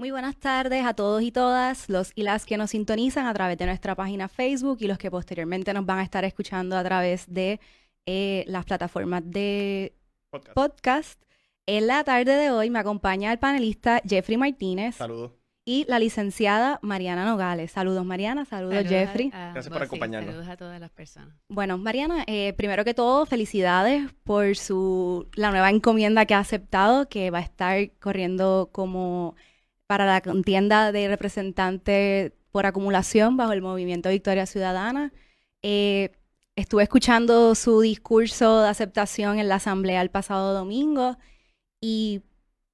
Muy buenas tardes a todos y todas, los y las que nos sintonizan a través de nuestra página Facebook y los que posteriormente nos van a estar escuchando a través de eh, las plataformas de Podcast. podcast. En la tarde de hoy me acompaña el panelista Jeffrey Martínez Saludos. y la licenciada Mariana Nogales. Saludos Mariana, saludos, Jeffrey. a Gracias vos, por sí, acompañarnos. Saludos a todas las personas. Bueno, Mariana, eh, primero que todo, felicidades por su la nueva encomienda que ha aceptado, que va a estar corriendo como para la contienda de representante por acumulación bajo el movimiento Victoria Ciudadana. Eh, estuve escuchando su discurso de aceptación en la asamblea el pasado domingo y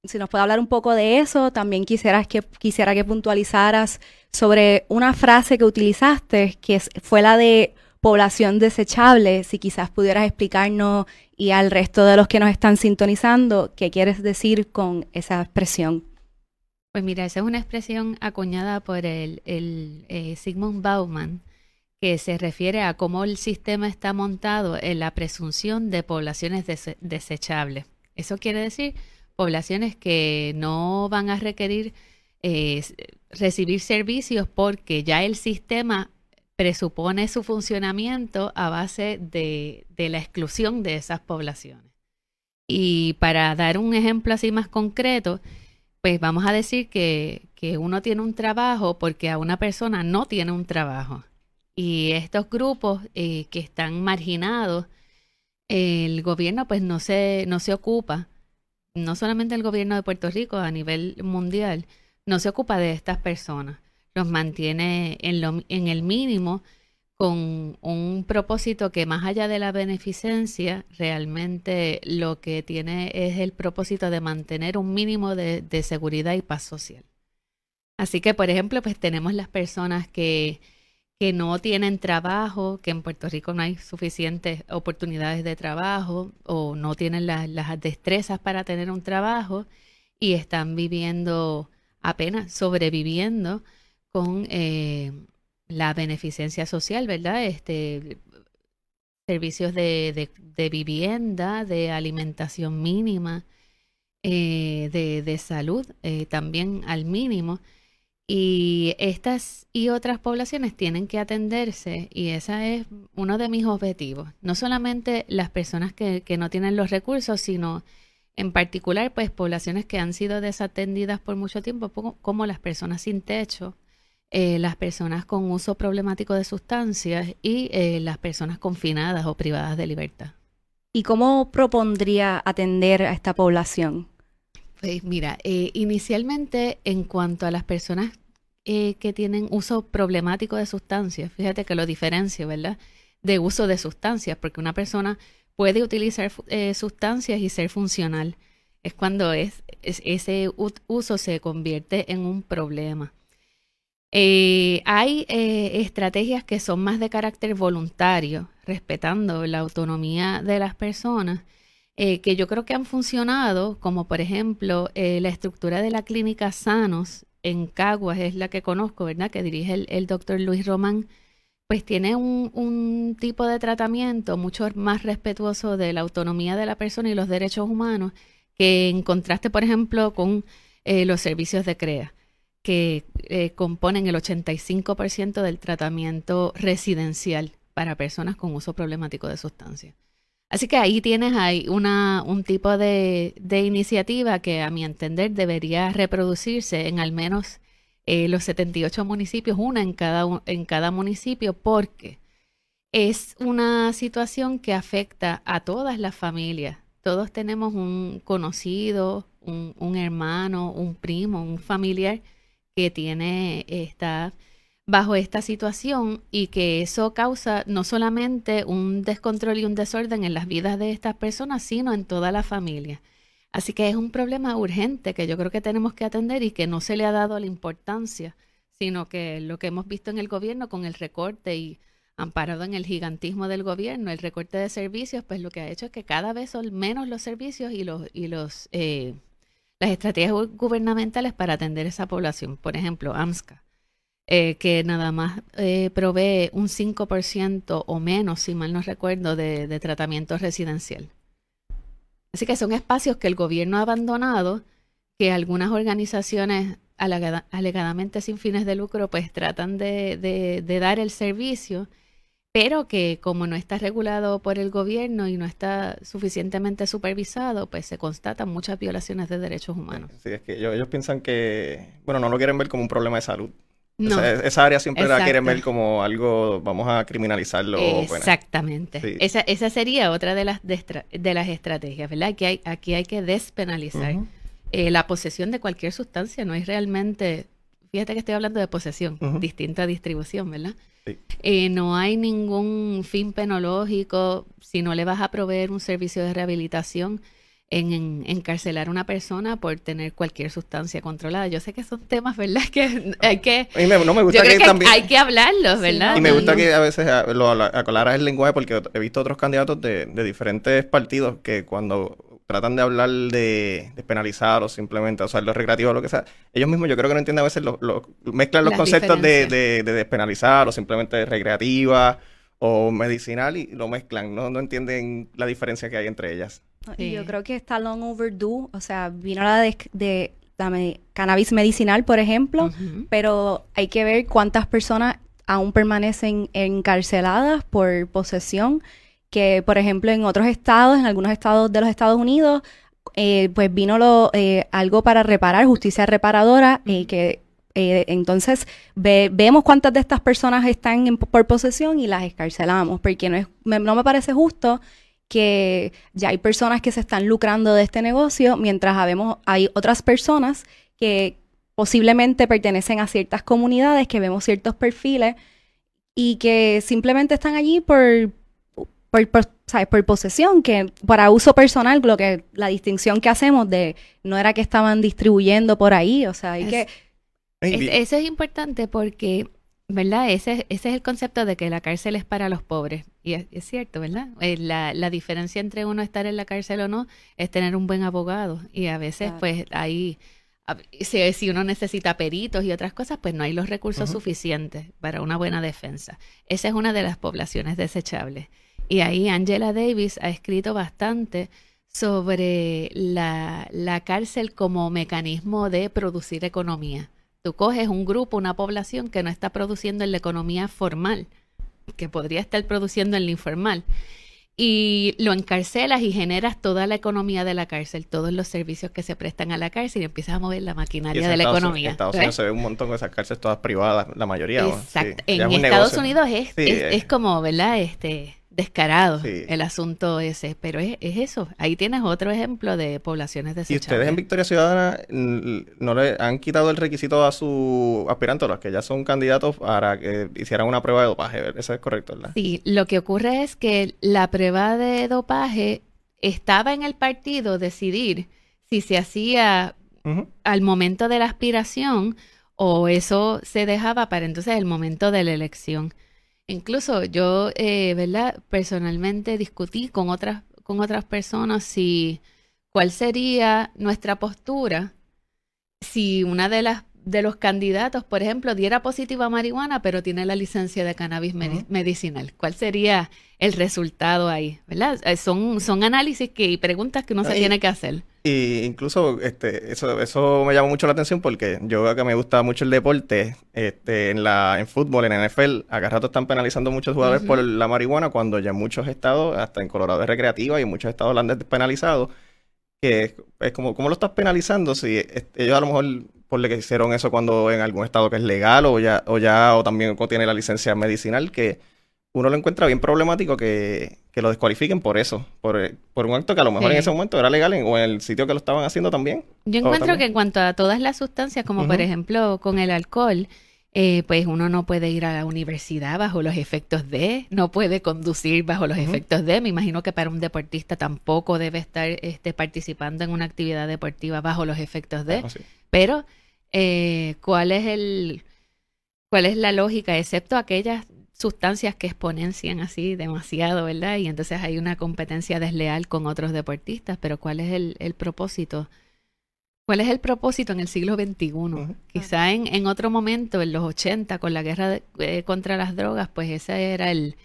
si nos puede hablar un poco de eso, también quisieras que, quisiera que puntualizaras sobre una frase que utilizaste, que fue la de población desechable, si quizás pudieras explicarnos y al resto de los que nos están sintonizando qué quieres decir con esa expresión. Pues mira, esa es una expresión acuñada por el, eh, Sigmund Bauman, que se refiere a cómo el sistema está montado en la presunción de poblaciones dese- desechables. Eso quiere decir poblaciones que no van a requerir eh, recibir servicios porque ya el sistema presupone su funcionamiento a base de la exclusión de esas poblaciones. Y para dar un ejemplo así más concreto, pues vamos a decir que, que uno tiene un trabajo porque a una persona no tiene un trabajo. Y estos grupos eh, que están marginados, el gobierno pues no se, no se ocupa, no solamente el gobierno de Puerto Rico, a nivel mundial, no se ocupa de estas personas. Los mantiene en, lo, en el mínimo con un propósito que más allá de la beneficencia, realmente lo que tiene es el propósito de mantener un mínimo de, seguridad y paz social. Así que, por ejemplo, pues tenemos las personas que, que no tienen trabajo, que en Puerto Rico no hay suficientes oportunidades de trabajo o no tienen la- las destrezas para tener un trabajo y están viviendo apenas sobreviviendo con eh, la beneficencia social, ¿verdad? Este, servicios de, de- vivienda, de alimentación mínima, eh, de, de salud eh, también al mínimo. Y estas y otras poblaciones tienen que atenderse y ese es uno de mis objetivos. No solamente las personas que, que no tienen los recursos, sino en particular, pues poblaciones que han sido desatendidas por mucho tiempo, como las personas sin techo, eh, las personas con uso problemático de sustancias y eh, las personas confinadas o privadas de libertad. ¿Y cómo propondría atender a esta población? Pues mira, eh, inicialmente en cuanto a las personas que tienen uso problemático de sustancias, fíjate que lo diferencio, ¿verdad? De uso de sustancias, porque una persona puede utilizar sustancias y ser funcional. Es cuando es, es- ese uso se convierte en un problema. Eh, hay eh, estrategias que son más de carácter voluntario, respetando la autonomía de las personas, eh, que yo creo que han funcionado, como por ejemplo eh, la estructura de la clínica Sanos en Caguas, es la que conozco, ¿verdad? Que dirige el, doctor Luis Román, pues tiene un, un tipo de tratamiento mucho más respetuoso de la autonomía de la persona y los derechos humanos, que en contraste, por ejemplo, con eh, los servicios de CREA que eh, componen el 85% del tratamiento residencial para personas con uso problemático de sustancias. Así que ahí tienes ahí una, un tipo de, de iniciativa que a mi entender debería reproducirse en al menos eh, los 78 municipios, una en cada, en cada municipio, porque es una situación que afecta a todas las familias. Todos tenemos un conocido, un, un hermano, un primo, un familiar que tiene está bajo esta situación y que eso causa no solamente un descontrol y un desorden en las vidas de estas personas, sino en toda la familia. Así que es un problema urgente que yo creo que tenemos que atender y que no se le ha dado la importancia, sino que lo que hemos visto en el gobierno con el recorte y amparado en el gigantismo del gobierno, el recorte de servicios, pues lo que ha hecho es que cada vez son menos los servicios y los y los eh, las estrategias gu- gubernamentales para atender esa población. Por ejemplo, AMSCA, eh, que nada más eh, provee un 5% o menos, si mal no recuerdo, de, tratamiento residencial. Así que son espacios que el gobierno ha abandonado, que algunas organizaciones alegadamente sin fines de lucro, pues tratan de, dar el servicio, pero que como no está regulado por el gobierno y no está suficientemente supervisado, pues se constatan muchas violaciones de derechos humanos. Sí, es que ellos, piensan que, bueno, no lo quieren ver como un problema de salud. No, esa, área siempre la quieren ver como algo, vamos a criminalizarlo. Exactamente. Esa, esa sería otra de las, de, las estrategias, ¿verdad? Aquí hay, aquí hay que despenalizar. Eh, la posesión de cualquier sustancia no es realmente, fíjate que estoy hablando de posesión, distinta distribución, ¿verdad? Eh, no hay ningún fin penológico si no le vas a proveer un servicio de rehabilitación en, encarcelar a una persona por tener cualquier sustancia controlada. Yo sé que son temas, ¿verdad? Que hay que... no me gusta que, también... hay que hablarlos, ¿verdad? y me gusta que a veces lo aclaras el lenguaje porque he visto otros candidatos de, de diferentes partidos que cuando tratan de hablar de despenalizar o simplemente usar los recreativos o lo que sea, ellos mismos yo creo que no entienden a veces, lo, mezclan los conceptos de, de, despenalizar o simplemente recreativa o medicinal y lo mezclan, ¿no? No entienden la diferencia que hay entre ellas. Yo creo que está long overdue, o sea, vino la de, de cannabis medicinal, por ejemplo, pero hay que ver cuántas personas aún permanecen encarceladas por posesión que, por ejemplo, en otros estados, en algunos estados de los Estados Unidos, eh, pues vino lo, eh, algo para reparar, justicia reparadora, eh, que entonces vemos cuántas de estas personas están por posesión y las escarcelamos, porque no, es, no me parece justo que ya hay personas que se están lucrando de este negocio, mientras habemos, hay otras personas que posiblemente pertenecen a ciertas comunidades, que vemos ciertos perfiles y que simplemente están allí por, por, por posesión, que para uso personal, lo que la distinción que hacemos de no era que estaban distribuyendo por ahí, o sea, hay que... eso es importante porque, ¿verdad? Ese, ese es el concepto de que la cárcel es para los pobres. Y es, cierto, ¿verdad? Eh, la, la, diferencia entre uno estar en la cárcel o no es tener un buen abogado. Y a veces, pues, ahí... Si, si, uno necesita peritos y otras cosas, pues no hay los recursos suficientes para una buena defensa. Esa es una de las poblaciones desechables. Y ahí Angela Davis ha escrito bastante sobre la, cárcel como mecanismo de producir economía. Tú coges un grupo, una población que no está produciendo en la economía formal, que podría estar produciendo en la informal, y lo encarcelas y generas toda la economía de la cárcel, todos los servicios que se prestan a la cárcel y empiezas a mover la maquinaria de la economía. En Estados Unidos se ve un montón de esas cárceles todas privadas, la mayoría. Exacto. en Estados Unidos es, es, como, ¿verdad? Este, descarado el asunto ese, pero es, eso. Ahí tienes otro ejemplo de poblaciones desechables. ¿Y ustedes en Victoria Ciudadana no le han quitado el requisito a sus aspirantes, los que ya son candidatos, para que hicieran una prueba de dopaje? Eso es correcto, ¿verdad? Sí, lo que ocurre es que la prueba de dopaje estaba en el partido decidir si se hacía al momento de la aspiración o eso se dejaba para entonces el momento de la elección. Incluso yo, eh, ¿verdad? Personalmente discutí con otras, con otras personas si cuál sería nuestra postura si una de las de los candidatos, por ejemplo, diera positiva a marihuana, pero tiene la licencia de cannabis medicinal. ¿Cuál sería el resultado ahí? ¿Verdad? Eh, son, son análisis que, y preguntas que uno se tiene que hacer. Y incluso este, eso, eso me llama mucho la atención porque yo que me gusta mucho el deporte, este, en la, en fútbol, en NFL, acá rato están penalizando muchos jugadores por la marihuana cuando ya en muchos estados, hasta en Colorado es recreativa y en muchos estados la han despenalizado. Que es, como, ¿cómo lo estás penalizando si ellos a lo mejor por lo que hicieron eso cuando en algún estado que es legal o ya, o ya, o también tiene la licencia medicinal, que uno lo encuentra bien problemático que, lo descualifiquen por eso, por, un acto que a lo mejor en ese momento era legal o en el sitio que lo estaban haciendo también. Yo encuentro que en cuanto a todas las sustancias, como por ejemplo con el alcohol, eh, pues uno no puede ir a la universidad bajo los efectos de, no puede conducir bajo los efectos de. Me imagino que para un deportista tampoco debe estar este, participando en una actividad deportiva bajo los efectos de. Pero, eh, ¿cuál es el, cuál es la lógica, excepto aquellas sustancias que exponencian así demasiado, ¿verdad? Y entonces hay una competencia desleal con otros deportistas, pero ¿cuál es el, el propósito? ¿Cuál es el propósito en el siglo XXI? Quizá en, en, otro momento, en los 80, con la guerra eh, contra las drogas, pues ese era el,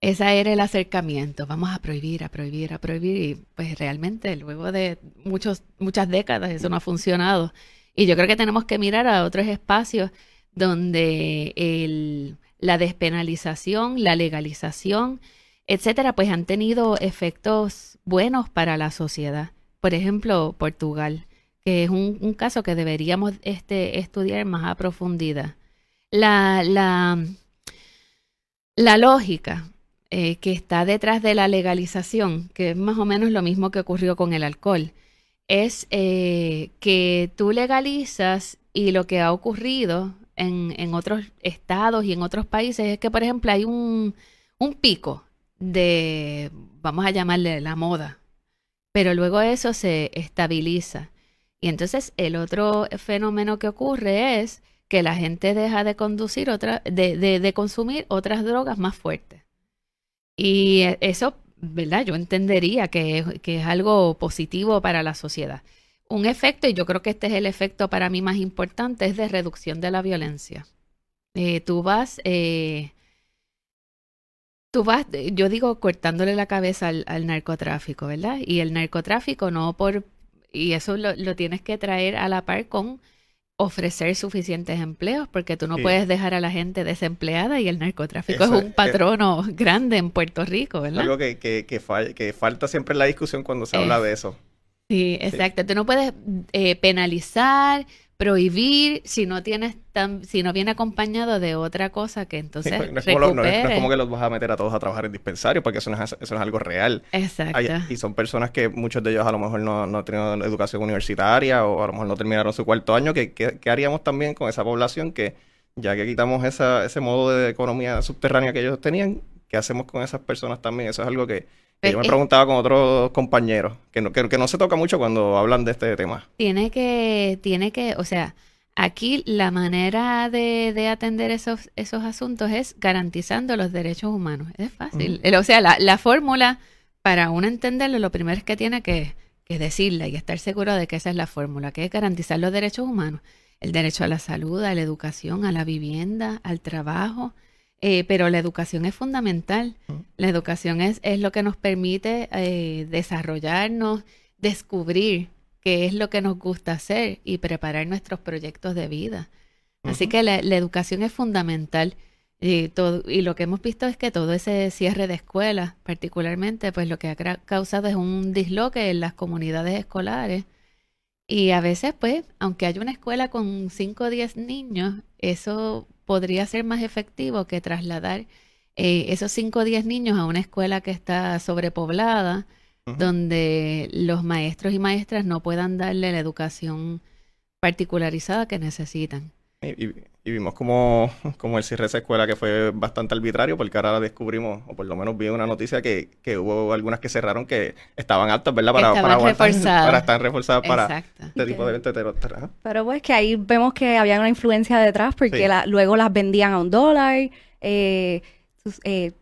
esa era el acercamiento. Vamos a prohibir, a prohibir, a prohibir. Y pues realmente luego de muchos, muchas décadas eso no ha funcionado. Y yo creo que tenemos que mirar a otros espacios donde el, la despenalización, la legalización, etcétera, pues han tenido efectos buenos para la sociedad. Por ejemplo, Portugal, que es un, caso que deberíamos este, estudiar más a profundidad. La, la, la lógica eh, que está detrás de la legalización, que es más o menos lo mismo que ocurrió con el alcohol, es eh, que tú legalizas y lo que ha ocurrido en, en, otros estados y en otros países es que, por ejemplo, hay un, un pico de, vamos a llamarle la moda, pero luego eso se estabiliza. Y entonces el otro fenómeno que ocurre es que la gente deja de conducir otra, de, de, consumir otras drogas más fuertes. Y e, eso, ¿verdad? Yo entendería que es, que es algo positivo para la sociedad. Un efecto, y yo creo que este es el efecto para mí más importante, es de reducción de la violencia. Eh, tú vas, eh, tú vas, yo digo, cortándole la cabeza al, al, narcotráfico, ¿verdad? Y el narcotráfico no por, y eso lo, lo tienes que traer a la par con ofrecer suficientes empleos, porque tú no puedes dejar a la gente desempleada y el narcotráfico es un patrono grande en Puerto Rico, ¿verdad? Algo que, que, que, falta siempre en la discusión cuando se habla de eso. Sí, exacto. Tú no puedes eh, penalizar, prohibir si no tienes tan, si no viene acompañado de otra cosa que entonces no, es como no, es como que los vas a meter a todos a trabajar en dispensario porque eso no es, eso no es algo real. Exacto. Y son personas que muchos de ellos a lo mejor no, no tienen educación universitaria o a lo mejor no terminaron su cuarto año ¿qué, qué, haríamos también con esa población que ya que quitamos esa, ese modo de economía subterránea que ellos tenían qué hacemos con esas personas también eso es algo que yo me preguntaba con otros compañeros, que no, que, que, no se toca mucho cuando hablan de este tema. Tiene que, tiene que, o sea, aquí la manera de, de atender esos, esos asuntos es garantizando los derechos humanos. Es fácil. O sea, la, la fórmula, para uno entenderlo, lo primero es que tiene que, que decirla y estar seguro de que esa es la fórmula, que es garantizar los derechos humanos. El derecho a la salud, a la educación, a la vivienda, al trabajo, eh, pero la educación es fundamental. La educación es, es lo que nos permite eh, desarrollarnos, descubrir qué es lo que nos gusta hacer y preparar nuestros proyectos de vida. Así que la, educación es fundamental. Y, todo, y lo que hemos visto es que todo ese cierre de escuelas, particularmente, pues lo que ha causado es un disloque en las comunidades escolares. Y a veces, pues, aunque haya una escuela con 5 o 10 niños, eso podría ser más efectivo que trasladar eh, esos 5 o 10 niños a una escuela que está sobrepoblada, donde los maestros y maestras no puedan darle la educación particularizada que necesitan. Y, vimos como, como el cierre de esa escuela que fue bastante arbitrario, porque ahora descubrimos, o por lo menos vi una noticia que, que hubo algunas que cerraron que estaban altas, ¿verdad? Para, para, reforzadas. para estar reforzadas para este tipo de eventos Pero pues que ahí vemos que había una influencia detrás, porque luego las vendían a un dólar. Eh, eh,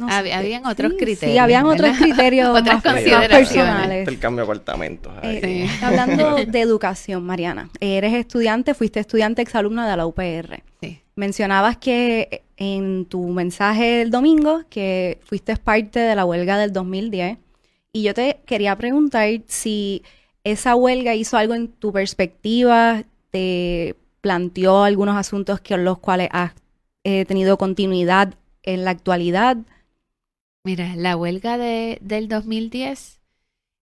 habían otros criterios. Sí, habían otros criterios Otras consideraciones. El cambio de apartamentos. Eh, hablando de educación, Mariana, eres estudiante, fuiste estudiante exalumna de la UPR. Sí. Mencionabas que en tu mensaje el domingo que fuiste parte de la huelga del 2010 y yo te quería preguntar si esa huelga hizo algo en tu perspectiva, te planteó algunos asuntos que los cuales has eh, tenido continuidad en la actualidad Mira, la huelga de, del 2010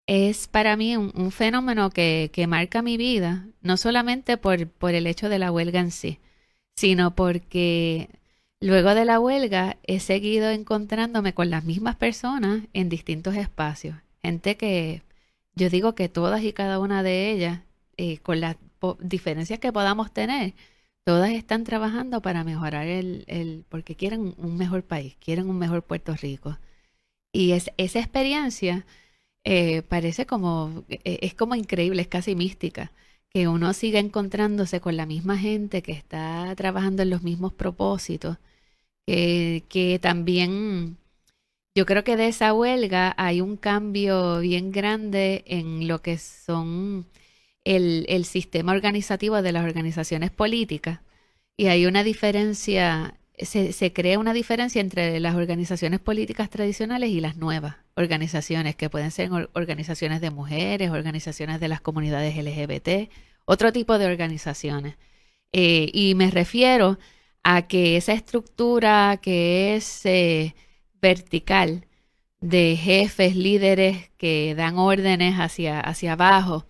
es para mí un, fenómeno que, que, marca mi vida, no solamente por, por el hecho de la huelga en sí, sino porque luego de la huelga he seguido encontrándome con las mismas personas en distintos espacios. Gente que yo digo que todas y cada una de ellas, eh, con las diferencias que podamos tener, todas están trabajando para mejorar el, el porque quieren un mejor país, quieren un mejor Puerto Rico. Y es, esa experiencia eh, parece como, e, es como increíble, es casi mística, que uno siga encontrándose con la misma gente que está trabajando en los mismos propósitos, que, también yo creo que de esa huelga hay un cambio bien grande en lo que son el, el sistema organizativo de las organizaciones políticas. Y hay una diferencia se, crea una diferencia entre las organizaciones políticas tradicionales y las nuevas organizaciones, que pueden ser organizaciones de mujeres, organizaciones de las comunidades LGBT, otro tipo de organizaciones. Eh, y me refiero a que esa estructura que es eh, vertical de jefes, líderes que dan órdenes hacia, hacia abajo,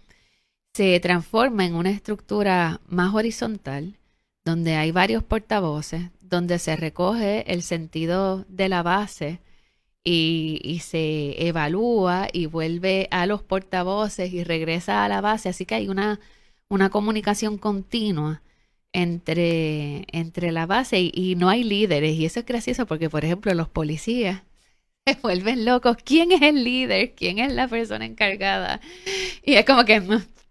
se transforma en una estructura más horizontal, donde hay varios portavoces, donde se recoge el sentido de la base y, se evalúa y vuelve a los portavoces y regresa a la base. Así que hay una, una comunicación continua entre, entre la base y, no hay líderes. Y eso es gracioso porque, por ejemplo, los policías se vuelven locos. ¿Quién es el líder? ¿Quién es la persona encargada? Y es como que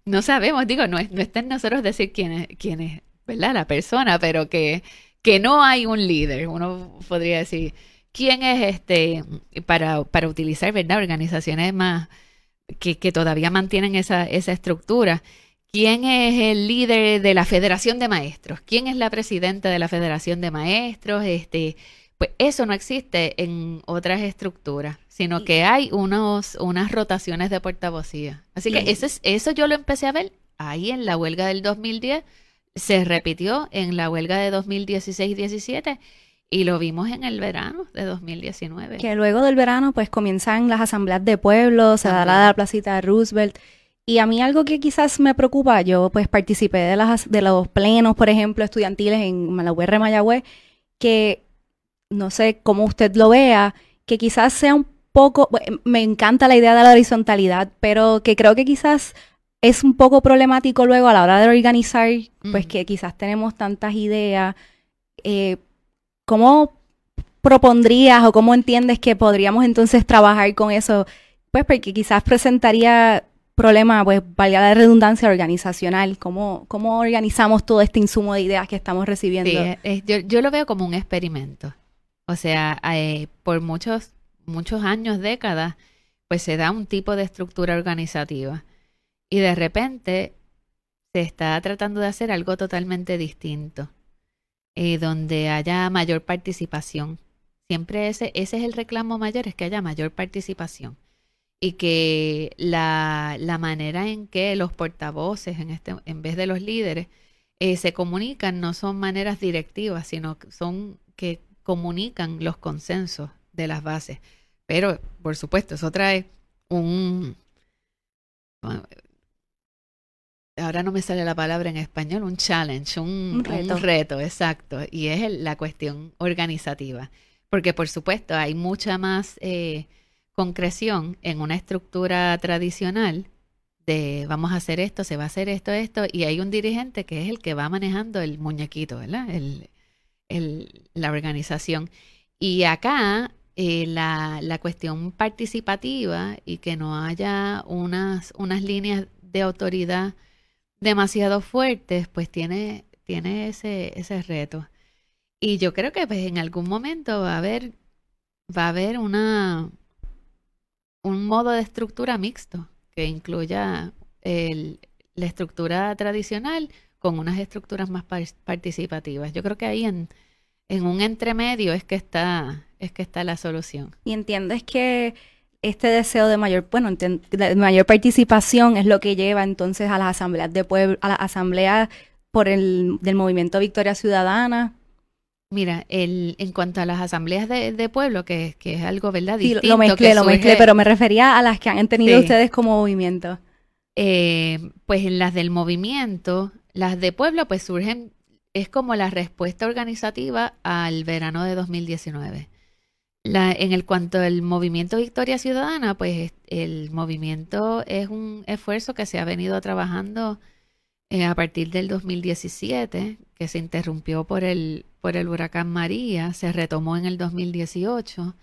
no, sabemos, digo, no, no está en nosotros decir quién es, quién es, ¿verdad? La persona, pero que, que no hay un líder. Uno podría decir, ¿quién es este, para, para utilizar, ¿verdad? Organizaciones más que, que todavía mantienen esa, esa estructura. ¿Quién es el líder de la Federación de Maestros? ¿Quién es la presidenta de la Federación de Maestros? Este, pues eso no existe en otras estructuras, sino que hay unos, unas rotaciones de portavocía. Así que eso, es, eso yo lo empecé a ver ahí en la huelga del 2010, se repitió en la huelga de 2016-17 y lo vimos en el verano de 2019. Que luego del verano pues comienzan las asambleas de pueblo, se dará la placita de Roosevelt y a mí algo que quizás me preocupa, yo pues participé de, las, de los plenos, por ejemplo, estudiantiles en la UR Mayagüez, que no sé cómo usted lo vea, que quizás sea un poco, me encanta la idea de la horizontalidad, pero que creo que quizás es un poco problemático luego a la hora de organizar, pues que quizás tenemos tantas ideas. Eh, ¿Cómo propondrías o cómo entiendes que podríamos entonces trabajar con eso? Pues porque quizás presentaría problema, pues, valga la redundancia organizacional, cómo, cómo organizamos todo este insumo de ideas que estamos recibiendo. Sí, yo, yo, lo veo como un experimento. O sea, eh, por muchos, muchos años, décadas, pues se da un tipo de estructura organizativa. Y de repente se está tratando de hacer algo totalmente distinto, eh, donde haya mayor participación. Siempre ese, ese es el reclamo mayor, es que haya mayor participación y que la, la, manera en que los portavoces, en, este, en vez de los líderes, eh, se comunican no son maneras directivas, sino son que comunican los consensos de las bases. Pero, por supuesto, eso trae un... Ahora no me sale la palabra en español, un challenge, un, reto. exacto. Y es la cuestión organizativa. Porque, por supuesto, hay mucha más... Eh, concreción en una estructura tradicional de vamos a hacer esto, se va a hacer esto, esto, y hay un dirigente que es el que va manejando el muñequito, ¿verdad? El, la organización. Y acá eh, la, la, cuestión participativa y que no haya unas, unas líneas de autoridad demasiado fuertes, pues tiene, tiene ese, ese reto. Y yo creo que pues, en algún momento va a haber, va a haber una, un modo de estructura mixto que incluya la estructura tradicional con unas estructuras más participativas. Yo creo que ahí en, en un entremedio es que está es que está la solución. Y entiendes que este deseo de mayor, bueno, de mayor participación es lo que lleva entonces a las asambleas de pueblo, a la asamblea por el del movimiento Victoria Ciudadana Mira, el, en cuanto a las asambleas de, pueblo, que, es algo, ¿verdad? Distinto, lo mezclé, lo mezclé, pero me refería a las que han tenido ustedes como movimiento. Eh, pues en las del movimiento, las de pueblo, pues surgen, es como la respuesta organizativa al verano de 2019. La, en el cuanto al movimiento Victoria Ciudadana, pues el movimiento es un esfuerzo que se ha venido trabajando eh, a partir del 2017, que se interrumpió por el, por el huracán María, se retomó en el 2018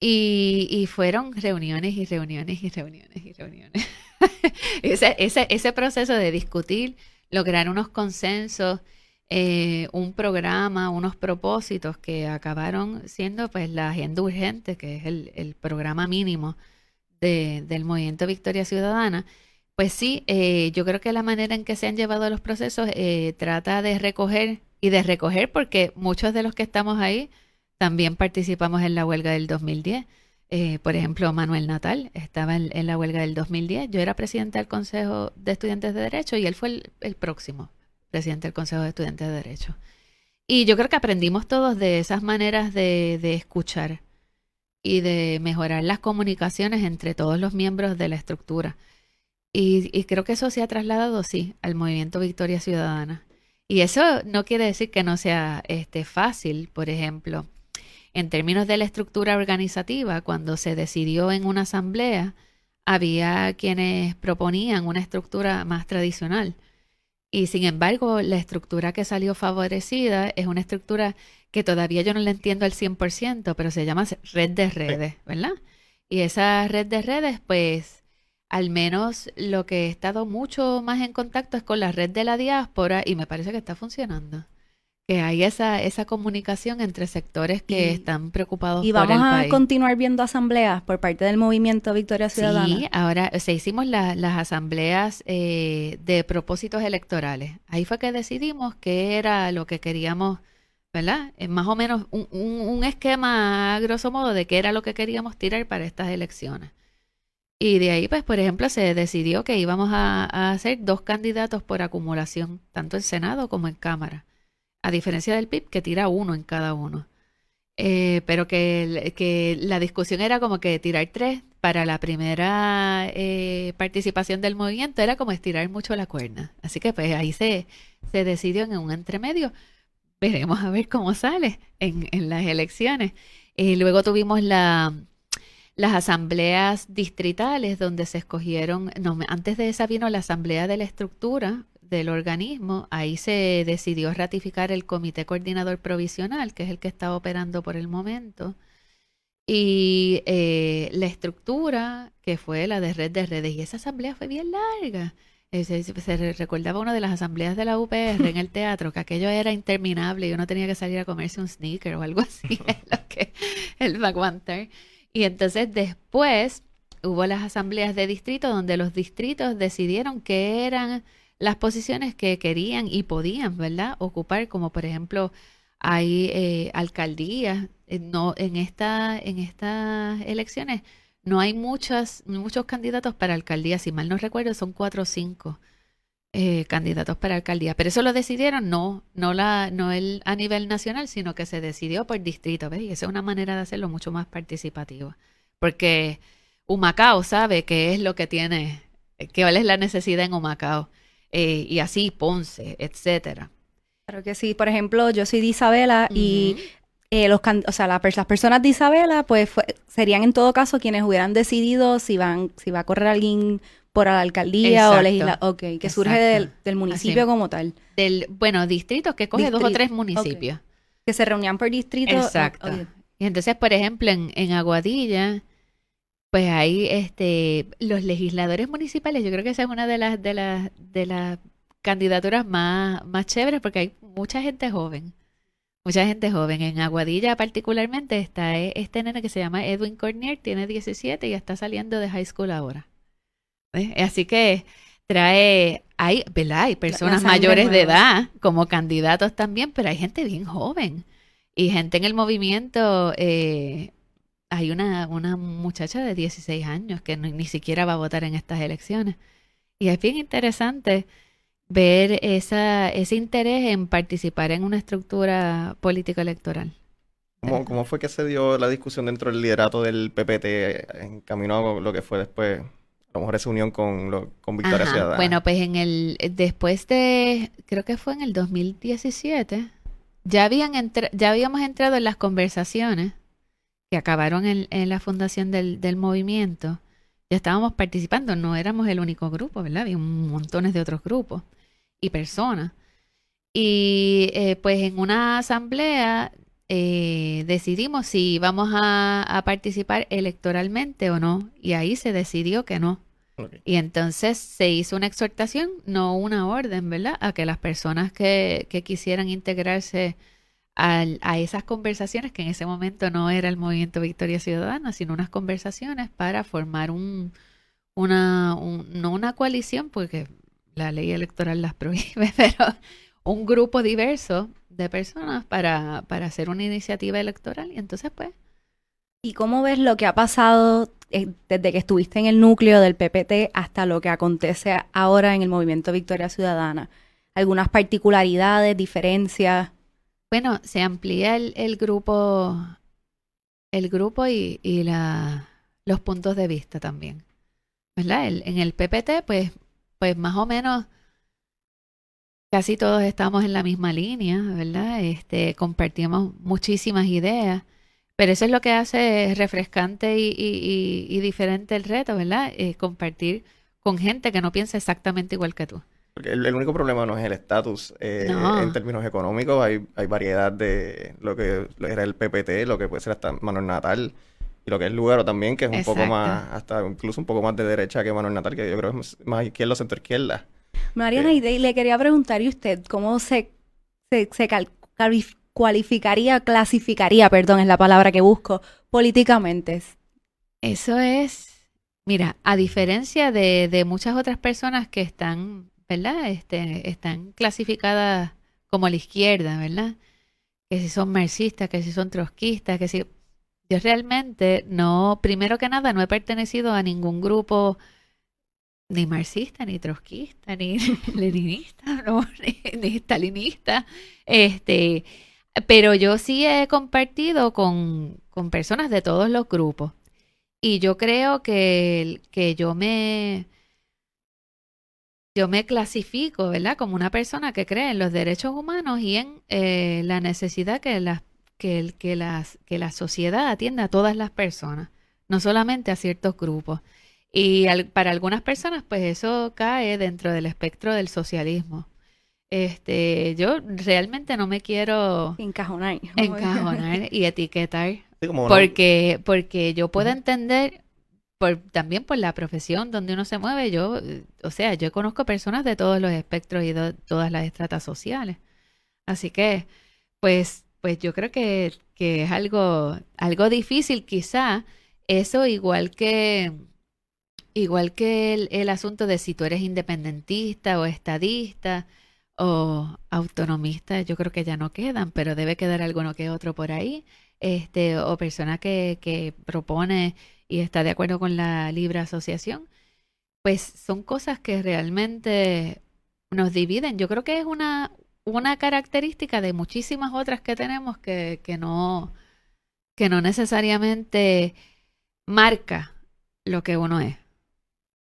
y, y fueron reuniones y reuniones y reuniones y reuniones. ese, ese, ese proceso de discutir, lograr unos consensos, eh, un programa, unos propósitos que acabaron siendo pues la agenda urgente, que es el, programa mínimo de, del movimiento Victoria Ciudadana, pues sí, eh, yo creo que la manera en que se han llevado los procesos eh, trata de recoger y de recoger porque muchos de los que estamos ahí también participamos en la huelga del 2010. Eh, por ejemplo, Manuel Natal estaba en, la huelga del 2010. Yo era presidente del Consejo de Estudiantes de Derecho y él fue el, próximo presidente del Consejo de Estudiantes de Derecho. Y yo creo que aprendimos todos de esas maneras de, escuchar y de mejorar las comunicaciones entre todos los miembros de la estructura. Y, y, creo que eso se ha trasladado, sí, al movimiento Victoria Ciudadana. Y eso no quiere decir que no sea este, fácil, por ejemplo en términos de la estructura organizativa, cuando se decidió en una asamblea, había quienes proponían una estructura más tradicional. Y sin embargo, la estructura que salió favorecida es una estructura que todavía yo no la entiendo al 100%, pero se llama red de redes, ¿verdad? Y esa red de redes, pues, al menos lo que he estado mucho más en contacto es con la red de la diáspora y me parece que está funcionando que hay esa, esa comunicación entre sectores que están preocupados y vamos a continuar viendo asambleas por parte del movimiento Victoria Ciudadana. Sí, ahora se hicimos las asambleas eh, de propósitos electorales. Ahí fue que decidimos qué era lo que queríamos, ¿verdad? Eh, más o menos un, un, esquema, a grosso modo, de qué era lo que queríamos tirar para estas elecciones. Y de ahí, pues, por ejemplo, se decidió que íbamos a, a hacer dos candidatos por acumulación, tanto en Senado como en Cámara a diferencia del PIB que tira uno en cada uno. Eh, pero que, que, la discusión era como que tirar tres para la primera eh, participación del movimiento era como estirar mucho la cuerda. Así que pues ahí se, se decidió en un entremedio. Veremos a ver cómo sale en, en las elecciones. Y luego tuvimos la, las asambleas distritales donde se escogieron, no, antes de esa vino la asamblea de la estructura, del organismo, ahí se decidió ratificar el comité coordinador provisional, que es el que está operando por el momento, y eh, la estructura, que fue la de red de redes, y esa asamblea fue bien larga. Eh, se, recordaba una de las asambleas de la UPR en el teatro, que aquello era interminable y uno tenía que salir a comerse un sneaker o algo así, lo que a aguantar. Y entonces después hubo las asambleas de distrito donde los distritos decidieron que eran las posiciones que querían y podían, ¿verdad? Ocupar, como por ejemplo, hay eh, alcaldías, eh, no, en, esta, en estas elecciones no hay muchas, muchos candidatos para alcaldía, si mal no recuerdo, son cuatro o cinco eh, candidatos para alcaldía, pero eso lo decidieron no, no, la, no el, a nivel nacional, sino que se decidió por distrito, ¿ves? Y esa es una manera de hacerlo mucho más participativo, porque Humacao sabe qué es lo que tiene, cuál es la necesidad en Humacao eh, y así Ponce, etcétera. Claro que sí. Por ejemplo, yo soy de Isabela y eh, los o sea, las personas de Isabela, pues serían en todo caso quienes hubieran decidido si van, si va a correr alguien por la alcaldía o legislador, ok, que surge del, municipio como tal. Del, bueno, distritos que coge dos o tres municipios. Que se reunían por distrito. Exacto. Y entonces, por ejemplo, en, en Aguadilla, pues ahí este, los legisladores municipales, yo creo que esa es una de las, de las, de las candidaturas más, más chéveres porque hay mucha gente joven. Mucha gente joven. En Aguadilla particularmente está e, este nene que se llama Edwin Cornier, tiene 17 y está saliendo de high school ahora. Así que trae, hay, ¿verdad? Hay personas mayores de edad como candidatos también, pero hay gente bien joven y gente en el movimiento eh, hay una, una muchacha de 16 años que ni siquiera va a votar en estas elecciones. Y es bien interesante ver esa, ese interés en participar en una estructura político-electoral. ¿Cómo, ¿Cómo, fue que se dio la discusión dentro del liderato del PPT en camino a lo que fue después, a lo mejor esa unión con, lo, con Victoria Ciudadana? Bueno, pues en el, después de, creo que fue en el 2017, ya, habían ya habíamos entrado en las conversaciones que acabaron en, la fundación del, del, movimiento, ya estábamos participando, no éramos el único grupo, ¿verdad? Había montones de otros grupos y personas. Y eh, pues en una asamblea eh, decidimos si íbamos a, participar electoralmente o no, y ahí se decidió que no. Y entonces se hizo una exhortación, no una orden, ¿verdad? A que las personas que, que quisieran integrarse a esas conversaciones que en ese momento no era el movimiento Victoria Ciudadana, sino unas conversaciones para formar un, una, no una coalición, porque la ley electoral las prohíbe, pero un grupo diverso de personas para, para hacer una iniciativa electoral. Y entonces, pues, ¿Y cómo ves lo que ha pasado eh, desde que estuviste en el núcleo del PPT hasta lo que acontece ahora en el movimiento Victoria Ciudadana? ¿Algunas particularidades, diferencias? Bueno, se amplía el, grupo, el grupo y, la, los puntos de vista también. ¿Verdad? en el PPT, pues, pues más o menos casi todos estamos en la misma línea, ¿verdad? Este, compartimos muchísimas ideas, pero eso es lo que hace refrescante y, diferente el reto, ¿verdad? Compartir con gente que no piensa exactamente igual que tú. El, único problema no es el estatus. Eh, en términos económicos hay, hay variedad de lo que era el PPT, lo que puede ser hasta Manuel Natal y lo que es Lugaro también, que es un poco más, hasta incluso un poco más de derecha que Manuel Natal, que yo creo es más izquierda, centro izquierda. Mariana, y le quería preguntar, ¿y usted cómo se, se, cualificaría, clasificaría, perdón, es la palabra que busco, políticamente? Eso es, mira, a diferencia de, de muchas otras personas que están, ¿verdad? Este, están clasificadas como la izquierda, ¿verdad? Que si son marxistas, que si son trotskistas, que si... Yo realmente no, primero que nada, no he pertenecido a ningún grupo ni marxista, ni trotskista, ni leninista, no, ni, stalinista. Este, pero yo sí he compartido con, con, personas de todos los grupos. Y yo creo que, que yo me yo me clasifico, ¿verdad? Como una persona que cree en los derechos humanos y en eh, la necesidad que, la, que, que, las, que la sociedad atienda a todas las personas, no solamente a ciertos grupos. Y para algunas personas, pues eso cae dentro del espectro del socialismo. Este, yo realmente no me quiero encajonar, encajonar y etiquetar, porque porque yo puedo entender por, también por la profesión donde uno se mueve. Yo, o sea, yo conozco personas de todos los espectros y de todas las estratas sociales. Así que, pues, pues yo creo que, que es algo, algo difícil, quizá. Eso igual que Igual que el, asunto de si tú eres independentista o estadista o autonomista, yo creo que ya no quedan, pero debe quedar alguno que otro por ahí. Este, o persona que, que propone y está de acuerdo con la libre asociación, pues son cosas que realmente nos dividen. Yo creo que es una, una característica de muchísimas otras que tenemos que, que, no, que no necesariamente marca lo que uno es.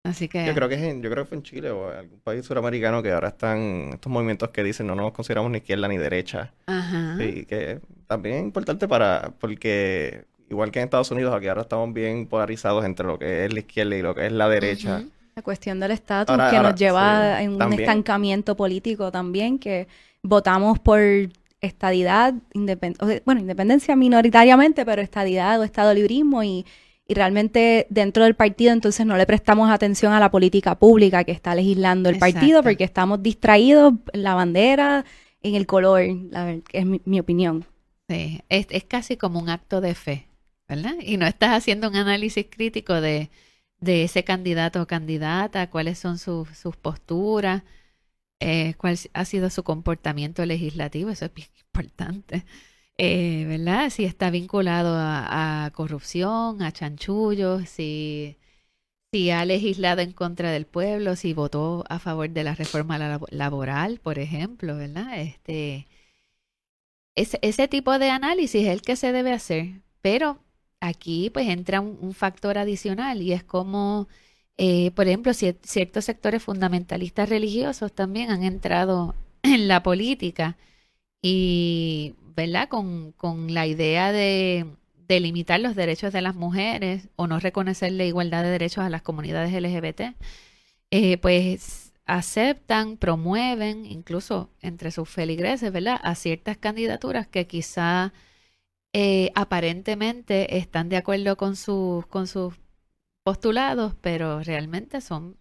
Así que... Yo creo que, es yo creo que fue en Chile o en algún país suramericano que ahora están estos movimientos que dicen no nos consideramos ni izquierda ni derecha. Ajá. Y que también es importante para, porque igual que en Estados Unidos, aquí ahora estamos bien polarizados entre lo que es la izquierda y lo que es la derecha. La cuestión del estatus que nos lleva a un estancamiento político también, que votamos por estadidad, bueno, independencia minoritariamente, pero estadidad o estado librismo y y realmente dentro del partido entonces no le prestamos atención a la política pública que está legislando el partido porque estamos distraídos en la bandera, en el color, la, es mi, opinión. Sí, es, es, casi como un acto de fe, ¿verdad? Y no estás haciendo un análisis crítico de, de ese candidato o candidata, cuáles son sus, posturas, eh, cuál ha sido su comportamiento legislativo, eso es bien importante eh, ¿verdad? Si está vinculado a, corrupción, a chanchullos, si, si ha legislado en contra del pueblo, si votó a favor de la reforma laboral, por ejemplo, ¿verdad? Este, ese tipo de análisis es el que se debe hacer, pero aquí pues entra un, factor adicional y es como, eh, por ejemplo, ciertos sectores fundamentalistas religiosos también han entrado en la política y ¿verdad? Con, con la idea de, de, limitar los derechos de las mujeres o no reconocer la igualdad de derechos a las comunidades LGBT, eh, pues aceptan, promueven, incluso entre sus feligreses, ¿verdad? A ciertas candidaturas que quizá eh, aparentemente están de acuerdo con, sus con sus postulados, pero realmente son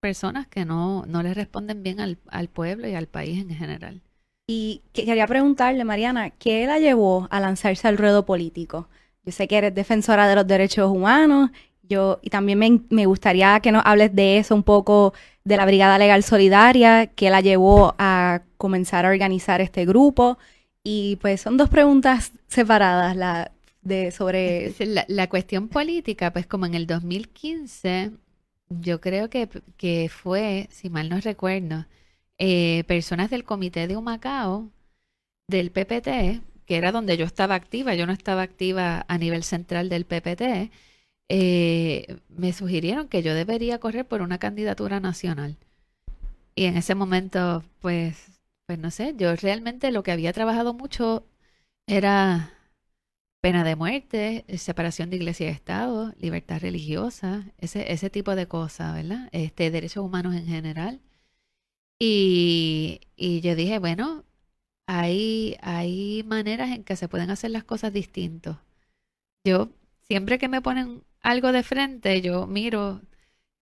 personas que no, no responden bien al, al pueblo y al país en general. Y quería preguntarle, Mariana, ¿qué la llevó a lanzarse al ruedo político? Yo sé que eres defensora de los derechos humanos, yo, y también me, gustaría que nos hables de eso un poco, de la Brigada Legal Solidaria, ¿qué la llevó a comenzar a organizar este grupo. Y pues son dos preguntas separadas. La, de sobre la, cuestión política, pues como en el 2015, yo creo que, que fue, si mal no recuerdo, eh, personas del comité de Humacao, del PPT, que era donde yo estaba activa, yo no estaba activa a nivel central del PPT, eh, me sugirieron que yo debería correr por una candidatura nacional. Y en ese momento, pues, pues no sé, yo realmente lo que había trabajado mucho era pena de muerte, separación de iglesia y Estado, libertad religiosa, ese, ese tipo de cosas, ¿verdad? Este, derechos humanos en general. Y, y yo dije, bueno, hay, hay maneras en que se pueden hacer las cosas distintos. Yo, siempre que me ponen algo de frente, yo miro,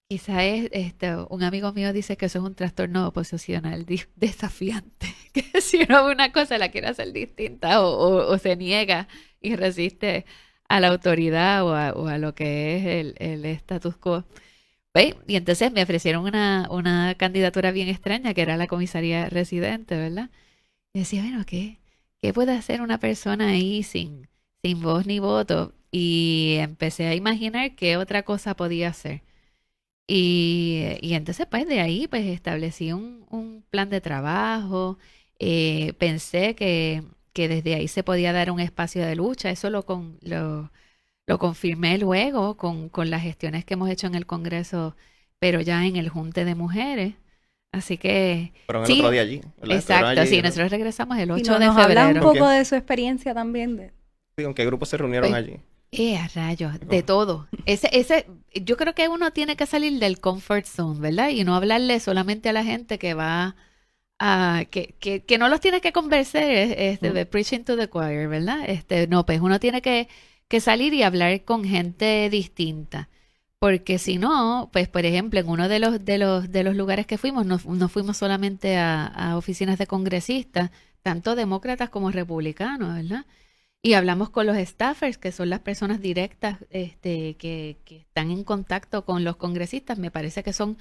quizá es, este, un amigo mío dice que eso es un trastorno oposicional desafiante, que si uno una cosa la quiere hacer distinta o, se niega y resiste a la autoridad o a, lo que es el, el status quo. Y entonces me ofrecieron una, una candidatura bien extraña, que era la comisaría residente, ¿verdad? Y decía, bueno, ¿qué, ¿qué puede hacer una persona ahí sin, sin voz ni voto? Y empecé a imaginar qué otra cosa podía hacer. Y, y entonces, pues de ahí, pues establecí un, un plan de trabajo. Eh, pensé que, que, desde ahí se podía dar un espacio de lucha. Eso lo, con, lo, lo confirmé luego con, con las gestiones que hemos hecho en el Congreso, pero ya en el Junte de Mujeres. Así que. Pero el otro día allí. Exacto, sí, nosotros regresamos el 8 y de nos febrero. Habla un poco de su experiencia también. De... Sí, ¿Con qué grupos se reunieron pues, allí? Eh, a rayos, de todo. Ese, ese, yo creo que uno tiene que salir del comfort zone, ¿verdad? Y no hablarle solamente a la gente que va a, que, que, que no los tiene que convencer, este, de preaching to the choir, ¿verdad? Este, no, pues uno tiene que, que salir y hablar con gente distinta. Porque si no, pues por ejemplo, en uno de los, de los, de los lugares que fuimos, no, no fuimos solamente a, oficinas de congresistas, tanto demócratas como republicanos, ¿verdad? Y hablamos con los staffers, que son las personas directas este, que, que están en contacto con los congresistas. Me parece que son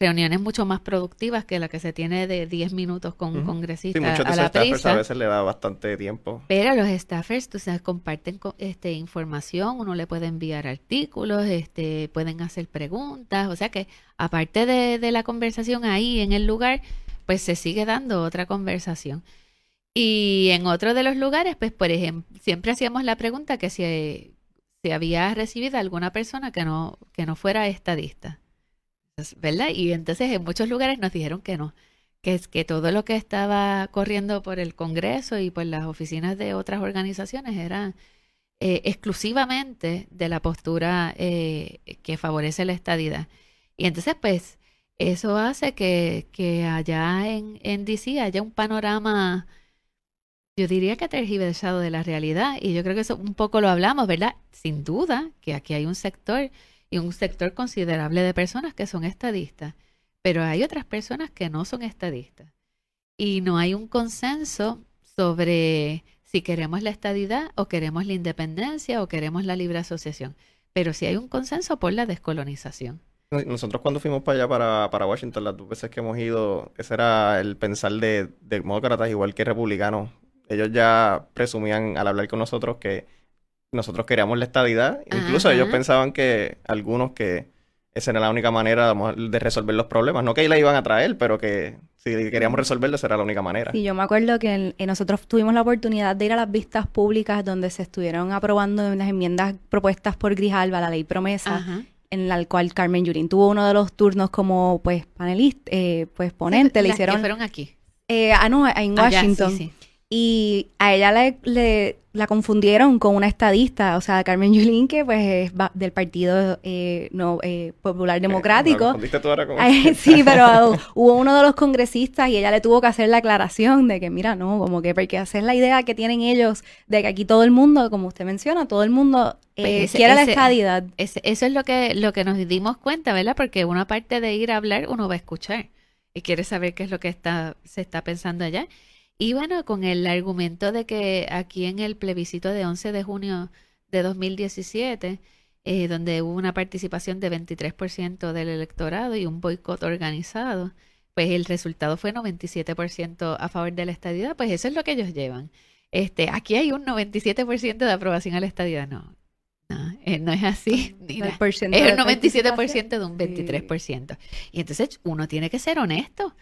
reuniones mucho más productivas que la que se tiene de 10 minutos con un congresista sí, muchos de a la staffers a veces le da bastante tiempo. Pero los staffers, tú sabes, comparten este, información, uno le puede enviar artículos, este, pueden hacer preguntas, o sea que aparte de, de la conversación ahí en el lugar, pues se sigue dando otra conversación. Y en otro de los lugares, pues por ejemplo, siempre hacíamos la pregunta que si, si había recibido alguna persona que no, que no fuera estadista. ¿verdad? Y entonces en muchos lugares nos dijeron que no, que que todo lo que estaba corriendo por el Congreso y por las oficinas de otras organizaciones era eh, exclusivamente de la postura eh, que favorece la estadidad. Y entonces, pues, eso hace que, que allá en, en DC haya un panorama, yo diría que tergiversado de la realidad. Y yo creo que eso un poco lo hablamos, ¿verdad? Sin duda que aquí hay un sector y un sector considerable de personas que son estadistas, pero hay otras personas que no son estadistas. Y no hay un consenso sobre si queremos la estadidad o queremos la independencia o queremos la libre asociación. Pero sí hay un consenso por la descolonización. Nosotros cuando fuimos para allá, para, para Washington, las dos veces que hemos ido, ese era el pensar de, de demócratas igual que republicanos. Ellos ya presumían al hablar con nosotros que nosotros queríamos la estabilidad. Incluso ellos pensaban que algunos que esa era la única manera de resolver los problemas. No que ahí la iban a traer, pero que si queríamos resolverlo, esa era la única manera. Sí, yo me acuerdo que nosotros tuvimos la oportunidad de ir a las vistas públicas donde se estuvieron aprobando unas enmiendas propuestas por Grijalva, la ley promesa, en la cual Carmen Yurin tuvo uno de los turnos como pues panelista, eh, pues ponente. le hicieron... Que fueron aquí. Eh, ah, no, en Washington. sí, sí. Y a ella le, la confundieron con una estadista, o sea, Carmen Yulín, que pues es del Partido eh, no, eh, Popular eh, Democrático. sí, pero hubo uno de los congresistas y ella le tuvo que hacer la aclaración de que, mira, no, como que porque hacer la idea que tienen ellos de que aquí todo el mundo, como usted menciona, todo el mundo pues quiere la estadidad. eso es lo que, lo que nos dimos cuenta, ¿verdad? Porque una parte de ir a hablar, uno va a escuchar y quiere saber qué es lo que está, se está pensando allá. Y bueno, con el argumento de que aquí en el plebiscito de 11 de junio de 2017, eh, donde hubo una participación de 23% del electorado y un boicot organizado, pues el resultado fue 97% a favor de la estadidad, pues eso es lo que ellos llevan. este, aquí hay un 97% de aprobación a la estadía. No, no, eh, no es así. Es el 97% de un 23%. Y entonces uno tiene que ser honesto.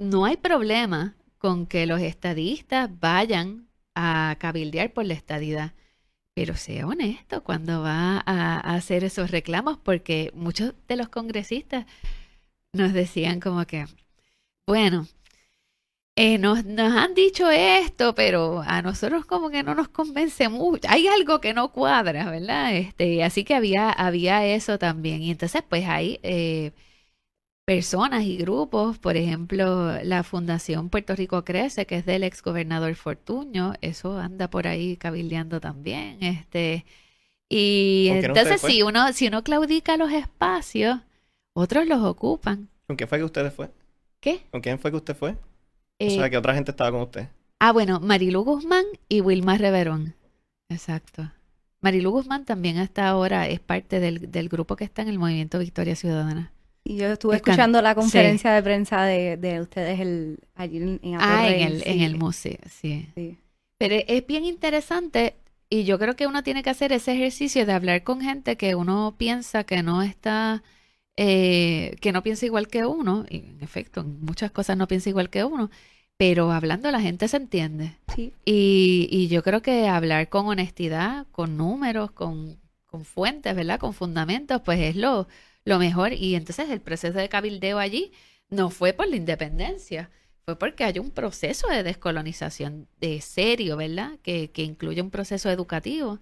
No hay problema con que los estadistas vayan a cabildear por la estadidad, pero sea honesto cuando va a, hacer esos reclamos, porque muchos de los congresistas nos decían como que, bueno, eh, nos, han dicho esto, pero a nosotros como que no nos convence mucho. Hay algo que no cuadra, ¿verdad? Este, así que había, había eso también. Y entonces, pues hay eh, personas y grupos, por ejemplo, la Fundación Puerto Rico Crece, que es del exgobernador Fortuño, eso anda por ahí cabildeando también. Este, y entonces, si uno, si uno claudica los espacios, otros los ocupan. ¿Con quién fue que usted fue? ¿Qué? ¿Con quién fue que usted fue? o sea, eh, que otra gente estaba con usted. Ah, bueno, Marilu Guzmán y Wilmar Reverón. Exacto. Marilu Guzmán también hasta ahora es parte del, del grupo que está en el Movimiento Victoria Ciudadana. Y yo estuve escuchando la conferencia de prensa de, de, ustedes el, allí en, en Ah, en el, en el museo, sí. sí. Pero es bien interesante y yo creo que uno tiene que hacer ese ejercicio de hablar con gente que uno piensa que no está eh, que no piensa igual que uno, y en efecto, en muchas cosas no piensa igual que uno, pero hablando la gente se entiende. Sí. Y, y yo creo que hablar con honestidad, con números, con, con fuentes, ¿verdad? Con fundamentos, pues es lo, lo mejor. Y entonces el proceso de cabildeo allí no fue por la independencia, fue porque hay un proceso de descolonización de serio, ¿verdad? Que, que incluye un proceso educativo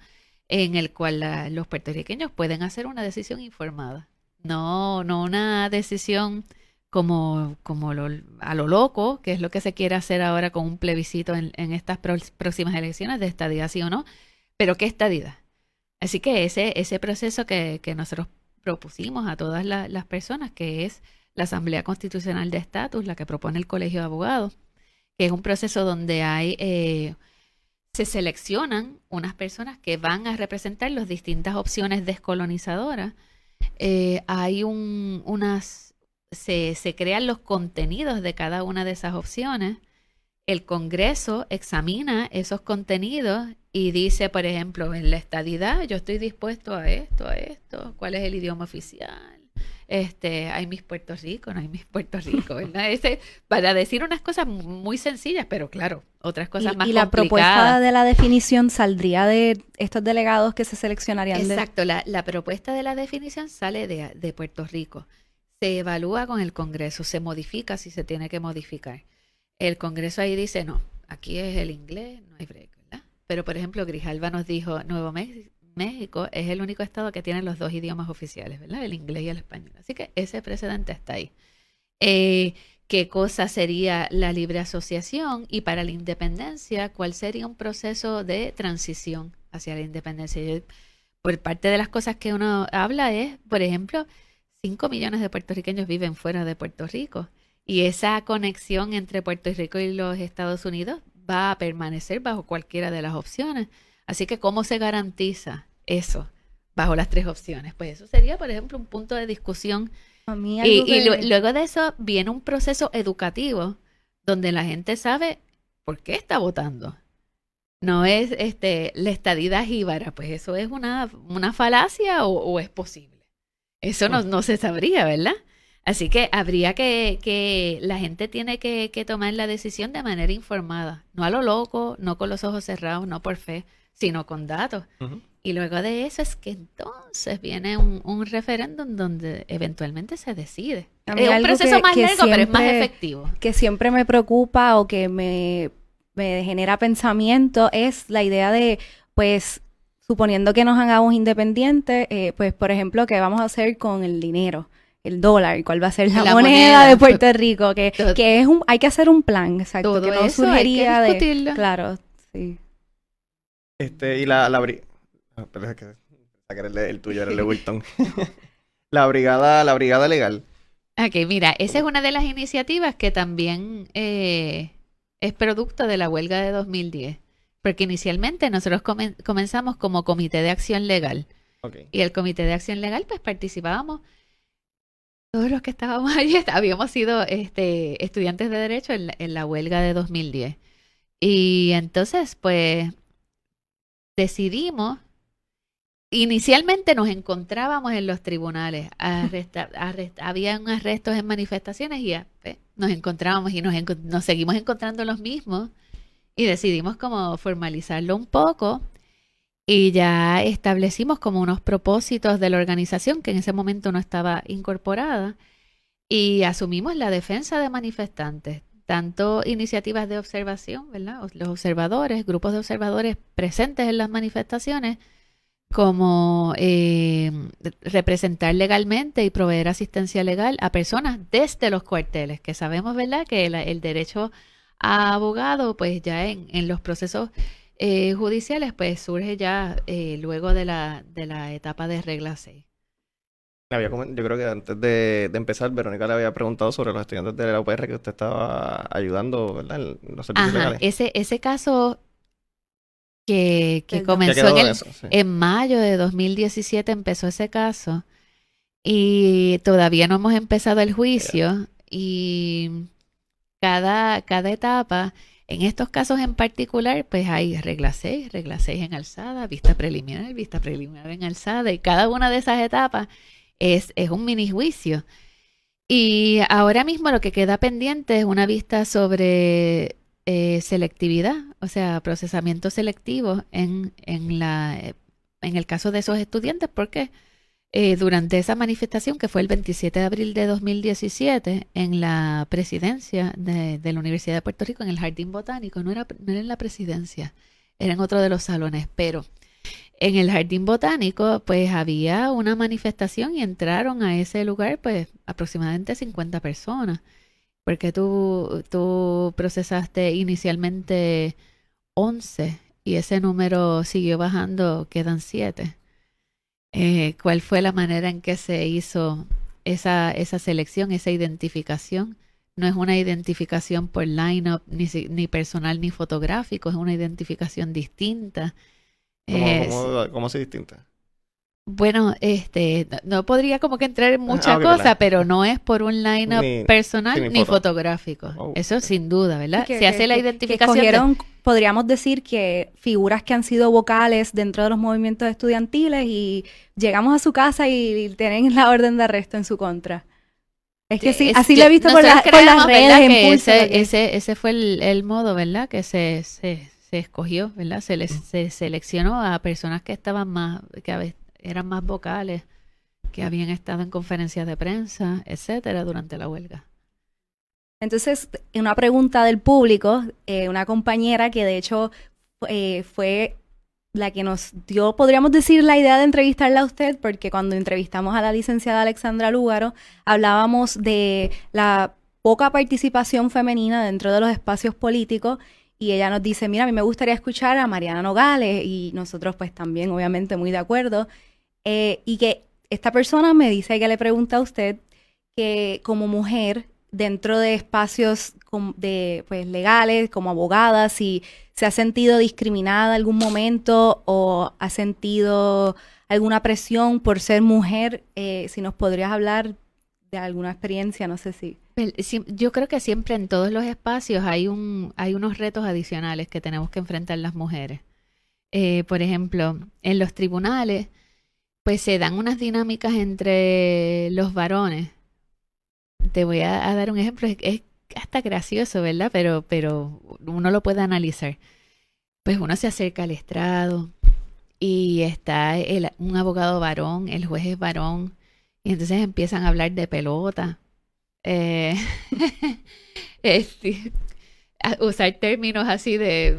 en el cual los puertorriqueños pueden hacer una decisión informada. No, no una decisión como, como a lo loco, que es lo que se quiere hacer ahora con un plebiscito en, estas próximas elecciones de estadidad, sí o no, pero ¿qué estadidad? Así que ese, ese proceso que, que nosotros propusimos a todas las personas, que es la Asamblea Constitucional de Estatus, la que propone el Colegio de Abogados, que es un proceso donde hay... Eh, se seleccionan unas personas que van a representar las distintas opciones descolonizadoras eh, hay un, unas, se, se crean los contenidos de cada una de esas opciones. El Congreso examina esos contenidos y dice, por ejemplo, en la estadidad, yo estoy dispuesto a esto, a esto, cuál es el idioma oficial, este, hay mis Puerto Rico, no hay mis Puerto Rico, ¿verdad? Ese, para decir unas cosas muy sencillas, pero claro, otras cosas más complicadas. Y la propuesta de la definición saldría de estos delegados que se seleccionarían. Exacto, la, la, propuesta de la definición sale de, de Puerto Rico. Se evalúa con el Congreso, se modifica si se tiene que modificar. El Congreso ahí dice, no, aquí es el inglés, no hay break. Pero, por ejemplo, Grijalva nos dijo, Nuevo México, es el único estado que tiene los dos idiomas oficiales, ¿verdad? El inglés y el español. Así que ese precedente está ahí. Eh, ¿Qué cosa sería la libre asociación? Y para la independencia, ¿cuál sería un proceso de transición hacia la independencia? por parte de las cosas que uno habla es, por ejemplo, 5 millones de puertorriqueños viven fuera de Puerto Rico. Y esa conexión entre Puerto Rico y los Estados Unidos va a permanecer bajo cualquiera de las opciones. Así que, ¿cómo se garantiza eso bajo las tres opciones? Pues eso sería, por ejemplo, un punto de discusión. y, luego de eso viene un proceso educativo donde la gente sabe por qué está votando. No es este la estadidad jíbara, pues eso es una, una falacia o, es posible. Eso no, no se sabría, ¿verdad? Así que habría que, que la gente tiene que, que, tomar la decisión de manera informada, no a lo loco, no con los ojos cerrados, no por fe, sino con datos. Y luego de eso es que entonces viene un, un referéndum donde eventualmente se decide. Es un proceso más largo, pero es más efectivo. Que siempre me preocupa o que me, genera pensamiento es la idea de, pues, suponiendo que nos hagamos independientes, eh, pues, por ejemplo, ¿qué vamos a hacer con el dinero? El dólar, cuál va a ser la, moneda, de Puerto Rico, que, que es un, hay que hacer un plan, exacto, que no surgiría de, claro, sí. Este, y la, la ah, que el, tuyo era el de Wilton. la brigada, la brigada legal. Ok, mira, esa es una de las iniciativas que también eh, es producto de la huelga de 2010. Porque inicialmente nosotros comenzamos como comité de acción legal. Y el comité de acción legal, pues participábamos todos los que estábamos allí habíamos sido este, estudiantes de derecho en la, huelga de 2010. Y entonces, pues, decidimos, inicialmente nos encontrábamos en los tribunales, arresta, habían arrestos en manifestaciones y pues, nos encontrábamos y nos, nos seguimos encontrando los mismos y decidimos como formalizarlo un poco y ya establecimos como unos propósitos de la organización que en ese momento no estaba incorporada y asumimos la defensa de manifestantes, tanto iniciativas de observación, ¿verdad? Los observadores, grupos de observadores presentes en las manifestaciones, como eh, representar legalmente y proveer asistencia legal a personas desde los cuarteles, que sabemos, ¿verdad?, que el, derecho a abogado, pues ya en, en los procesos eh, judiciales, pues surge ya eh, luego de la, de la etapa de regla 6. Había, yo creo que antes de, empezar, Verónica le había preguntado sobre los estudiantes de la UPR que usted estaba ayudando, ¿verdad? En los servicios legales. Ese, ese caso que, que comenzó en, en mayo de 2017, empezó ese caso y todavía no hemos empezado el juicio y cada, cada etapa en estos casos en particular, pues hay regla 6, regla 6 en alzada, vista preliminar, vista preliminar en alzada, y cada una de esas etapas es, un mini juicio. Y ahora mismo lo que queda pendiente es una vista sobre eh, selectividad, o sea, procesamiento selectivo en, en, la, en el caso de esos estudiantes, porque eh, durante esa manifestación que fue el 27 de abril de 2017 en la presidencia de, la Universidad de Puerto Rico, en el Jardín Botánico, no era, no era en la presidencia, era en otro de los salones, pero en el Jardín Botánico pues había una manifestación y entraron a ese lugar pues aproximadamente 50 personas, porque tú, tú procesaste inicialmente 11 y ese número siguió bajando, quedan 7. Eh, cuál fue la manera en que se hizo esa, esa selección, esa identificación. No es una identificación por line-up, ni, ni personal ni fotográfico, es una identificación distinta. ¿Cómo, cómo, se distinta? Bueno, este, no, podría como que entrar en ah, muchas cosas, pero no es por un line-up personal ni, fotográfico. Oh, Eso sin duda, ¿verdad? se hace la identificación. Podríamos decir que figuras que han sido vocales dentro de los movimientos estudiantiles y llegamos a su casa y tienen la orden de arresto en su contra. Es que sí, así lo he visto por, las redes. ese, ese, fue el, modo, ¿verdad? Que se, se, se escogió, ¿verdad? Se, les, se seleccionó a personas que estaban más, que a veces eran más vocales, que habían estado en conferencias de prensa, etcétera, durante la huelga. Entonces, una pregunta del público, eh, una compañera que de hecho eh, fue la que nos dio, podríamos decir, la idea de entrevistarla a usted, porque cuando entrevistamos a la licenciada Alexandra Lúgaro, hablábamos de la poca participación femenina dentro de los espacios políticos y ella nos dice, mira, a mí me gustaría escuchar a Mariana Nogales y nosotros pues también obviamente muy de acuerdo. Eh, y que esta persona me dice que le pregunta a usted que como mujer dentro de espacios de, pues, legales, como abogada, si se ha sentido discriminada algún momento o ha sentido alguna presión por ser mujer, eh, si nos podrías hablar de alguna experiencia, no sé si. Yo creo que siempre en todos los espacios hay, un, hay unos retos adicionales que tenemos que enfrentar las mujeres. Eh, por ejemplo, en los tribunales pues se dan unas dinámicas entre los varones. Te voy a, dar un ejemplo, es, hasta gracioso, ¿verdad? Pero, pero uno lo puede analizar. Pues uno se acerca al estrado y está un abogado varón, el juez es varón, y entonces empiezan a hablar de pelota. Eh, este, usar términos así de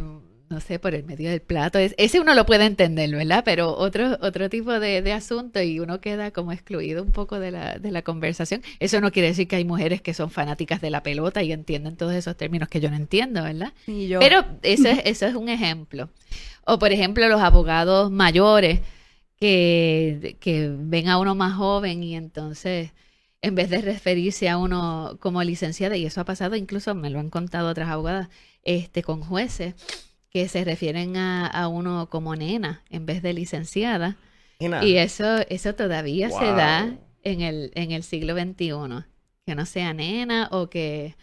no sé, por el medio del plato. ese uno lo puede entender, ¿verdad? Pero otro, otro tipo de, de, asunto y uno queda como excluido un poco de la, de la conversación. Eso no quiere decir que hay mujeres que son fanáticas de la pelota y entienden todos esos términos que yo no entiendo, ¿verdad? Pero eso es, eso es un ejemplo. O por ejemplo, los abogados mayores que, que ven a uno más joven y entonces en vez de referirse a uno como licenciada, y eso ha pasado, incluso me lo han contado otras abogadas, este, con jueces, que se refieren a, uno como nena en vez de licenciada. Y eso, eso todavía se da en el, en el siglo XXI. Que no sea nena o que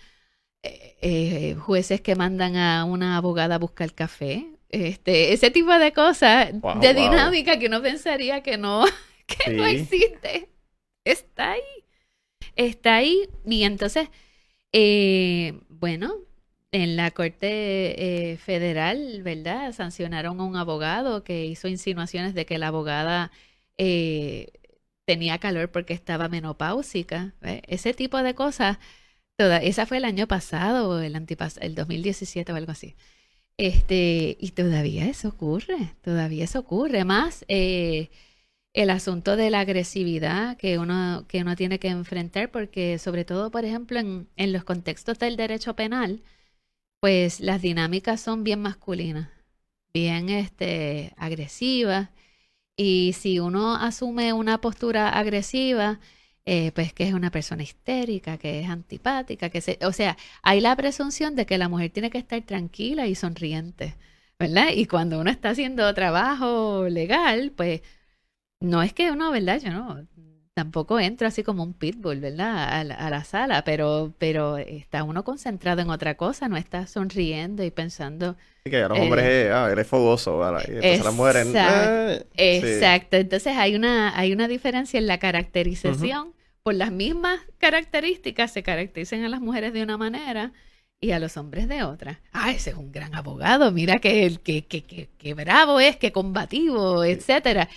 eh, eh, jueces que mandan a una abogada a buscar café, este, ese tipo de cosas, de dinámica que uno pensaría que no, que no existe. Está ahí. Está ahí. Y entonces, eh, bueno, en la Corte Federal, ¿verdad? Sancionaron a un abogado que hizo insinuaciones de que la abogada tenía calor porque estaba menopáusica. Ese tipo de cosas Toda, esa fue el año pasado, el antipas el 2017 o algo así. Este, y todavía eso ocurre, todavía eso ocurre. Más eh, el asunto de la agresividad que uno, que uno tiene que enfrentar, porque sobre todo, por ejemplo, en, en los contextos del derecho penal, pues las dinámicas son bien masculinas, bien este, agresivas. Y si uno asume una postura agresiva, eh, pues que es una persona histérica, que es antipática, que se, o sea, hay la presunción de que la mujer tiene que estar tranquila y sonriente, ¿verdad? Y cuando uno está haciendo trabajo legal, pues no es que uno, ¿verdad? Yo no, tampoco entro así como un pitbull, ¿verdad? A la, sala, pero, pero está uno concentrado en otra cosa, no está sonriendo y pensando. Sí, que a los hombres eh, ah, eres fogoso, ¿verdad? Y entonces las mujeres. Eh, exacto. entonces hay una, hay una diferencia en la caracterización. Por las mismas características se caracterizan a las mujeres de una manera y a los hombres de otra. Ah, ese es un gran abogado, mira que, que, que, que, bravo es, que combativo, etcétera.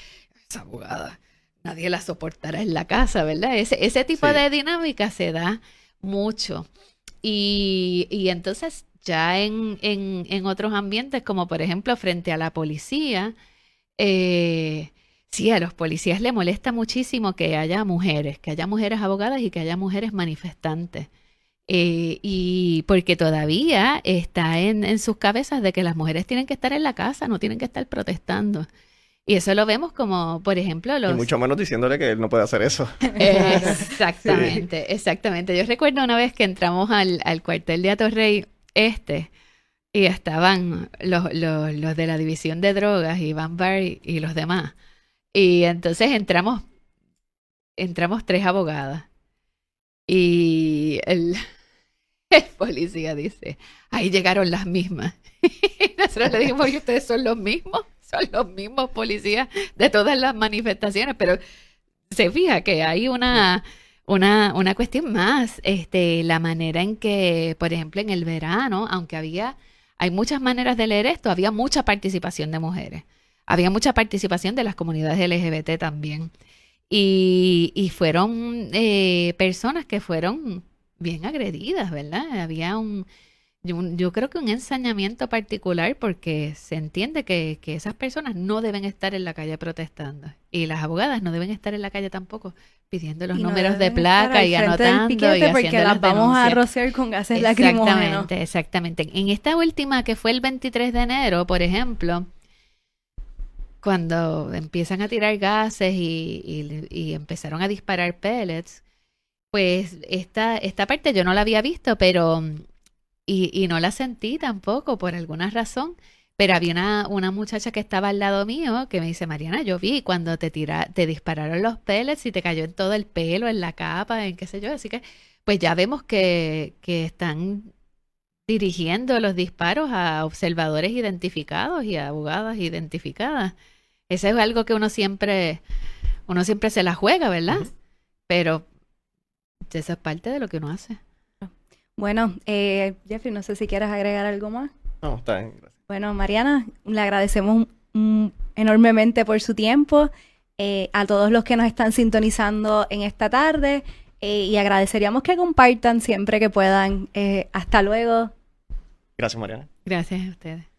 Esa abogada nadie la soportará en la casa, ¿verdad? Ese, ese tipo de dinámica se da mucho. Y, y entonces ya en, en, en, otros ambientes, como por ejemplo frente a la policía, eh, sí, a los policías le molesta muchísimo que haya mujeres, que haya mujeres abogadas y que haya mujeres manifestantes. Eh, y porque todavía está en, en sus cabezas de que las mujeres tienen que estar en la casa, no tienen que estar protestando. Y eso lo vemos como, por ejemplo, los... Y mucho menos diciéndole que él no puede hacer eso. Exactamente, exactamente. Yo recuerdo una vez que entramos al, cuartel de Atorrey Este y estaban los, los, los de la división de drogas, Iván Bar y, los demás. Y entonces entramos, entramos tres abogadas. Y el, el policía dice, ahí llegaron las mismas. Y nosotros le dijimos, ¿y ustedes son los mismos? son los mismos policías de todas las manifestaciones, pero se fija que hay una, una, una cuestión más, este, la manera en que, por ejemplo, en el verano, aunque había, hay muchas maneras de leer esto, había mucha participación de mujeres, había mucha participación de las comunidades LGBT también. Y, y fueron eh, personas que fueron bien agredidas, ¿verdad? Había un, yo, creo que un ensañamiento particular porque se entiende que, esas personas no deben estar en la calle protestando y las abogadas no deben estar en la calle tampoco pidiendo los números de placa y anotando y porque las vamos a rociar con gases lacrimógenos. Exactamente, exactamente. En esta última que fue el 23 de enero, por ejemplo, cuando empiezan a tirar gases y, y empezaron a disparar pellets, pues esta, esta parte yo no la había visto, pero y, y no la sentí tampoco por alguna razón. Pero había una, una, muchacha que estaba al lado mío que me dice, Mariana, yo vi cuando te tira, te dispararon los pellets y te cayó en todo el pelo, en la capa, en qué sé yo. Así que, pues ya vemos que, que están dirigiendo los disparos a observadores identificados y a abogadas identificadas. Eso es algo que uno siempre, uno siempre se la juega, ¿verdad? Pero esa es parte de lo que uno hace. Bueno, eh, Jeffrey, no sé si quieres agregar algo más. No, está bien, gracias. Bueno, Mariana, le agradecemos enormemente por su tiempo, eh, a todos los que nos están sintonizando en esta tarde eh, y agradeceríamos que compartan siempre que puedan. hasta luego. Gracias, Mariana. Gracias a ustedes.